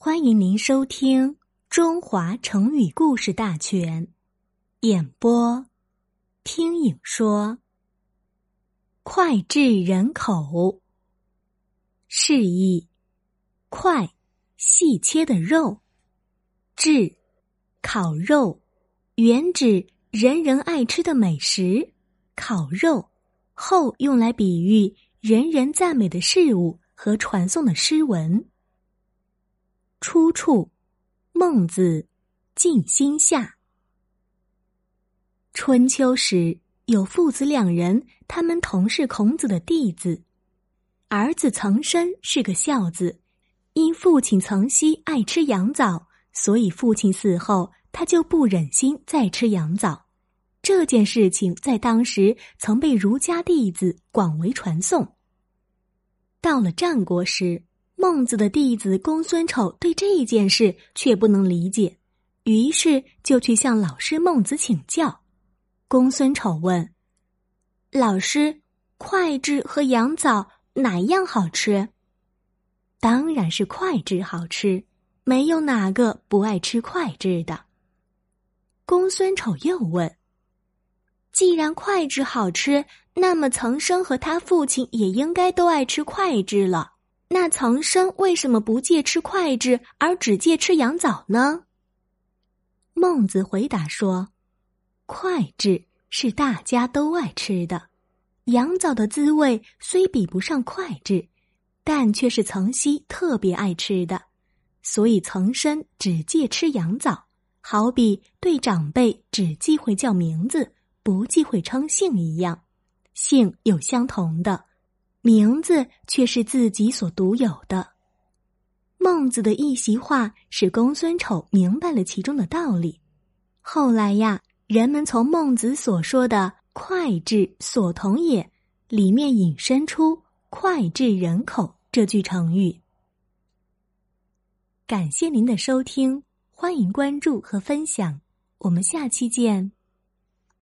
欢迎您收听《中华成语故事大全》，演播听影说。脍炙人口，示意脍细切的肉，炙烤肉，原指人人爱吃的美食。烤肉后用来比喻人人赞美的事物和传颂的诗文。出处：孟子《尽心下》。春秋时有父子两人，他们同是孔子的弟子。儿子岑参是个孝子，因父亲岑熙爱吃羊枣，所以父亲死后，他就不忍心再吃羊枣。这件事情在当时曾被儒家弟子广为传颂。到了战国时。孟子的弟子公孙丑对这件事却不能理解，于是就去向老师孟子请教。公孙丑问：“老师，脍炙和羊枣哪样好吃？”“当然是脍炙好吃，没有哪个不爱吃脍炙的。”公孙丑又问：“既然脍炙好吃，那么曾生和他父亲也应该都爱吃脍炙了。”那岑参为什么不戒吃脍炙，而只戒吃羊枣呢？孟子回答说：“脍炙是大家都爱吃的，羊枣的滋味虽比不上脍炙，但却是岑熙特别爱吃的，所以岑参只戒吃羊枣，好比对长辈只忌讳叫名字，不忌讳称姓一样，姓有相同的。”名字却是自己所独有的。孟子的一席话使公孙丑明白了其中的道理。后来呀，人们从孟子所说的“脍炙所同也”里面引申出“脍炙人口”这句成语。感谢您的收听，欢迎关注和分享，我们下期见。